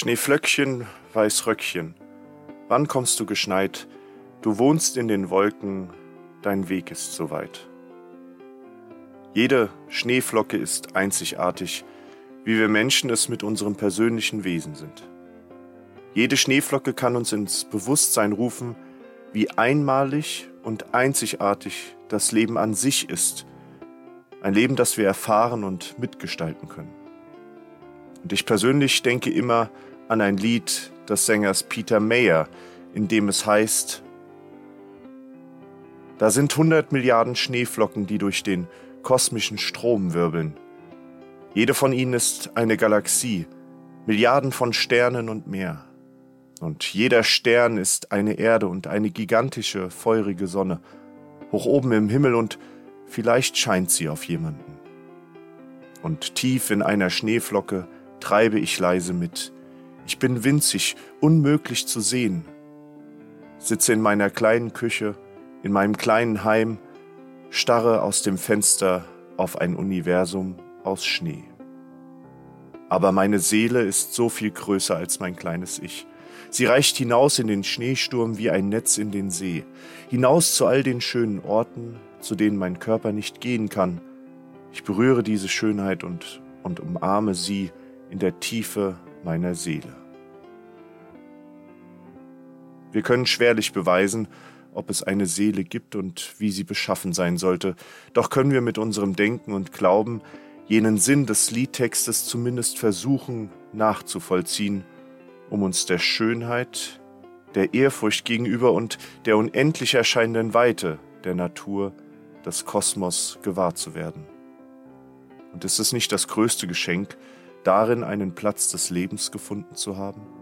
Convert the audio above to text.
Schneeflöckchen, Weißröckchen, wann kommst du geschneit? Du wohnst in den Wolken, dein Weg ist so weit. Jede Schneeflocke ist einzigartig, wie wir Menschen es mit unserem persönlichen Wesen sind. Jede Schneeflocke kann uns ins Bewusstsein rufen, wie einmalig und einzigartig das Leben an sich ist. Ein Leben, das wir erfahren und mitgestalten können. Und ich persönlich denke immer an ein Lied des Sängers Peter Mayer, in dem es heißt, da sind hundert Milliarden Schneeflocken, die durch den kosmischen Strom wirbeln. Jede von ihnen ist eine Galaxie, Milliarden von Sternen und mehr. Und jeder Stern ist eine Erde und eine gigantische, feurige Sonne, hoch oben im Himmel und vielleicht scheint sie auf jemanden. Und tief in einer Schneeflocke treibe ich leise mit. Ich bin winzig, unmöglich zu sehen. Sitze in meiner kleinen Küche, in meinem kleinen Heim, starre aus dem Fenster auf ein Universum aus Schnee. Aber meine Seele ist so viel größer als mein kleines Ich. Sie reicht hinaus in den Schneesturm wie ein Netz in den See, hinaus zu all den schönen Orten, zu denen mein Körper nicht gehen kann. Ich berühre diese Schönheit und, und umarme sie in der Tiefe meiner Seele. Wir können schwerlich beweisen, ob es eine Seele gibt und wie sie beschaffen sein sollte, doch können wir mit unserem Denken und Glauben jenen Sinn des Liedtextes zumindest versuchen nachzuvollziehen, um uns der Schönheit, der Ehrfurcht gegenüber und der unendlich erscheinenden Weite der Natur, des Kosmos gewahr zu werden. Und ist es nicht das größte Geschenk, darin einen Platz des Lebens gefunden zu haben?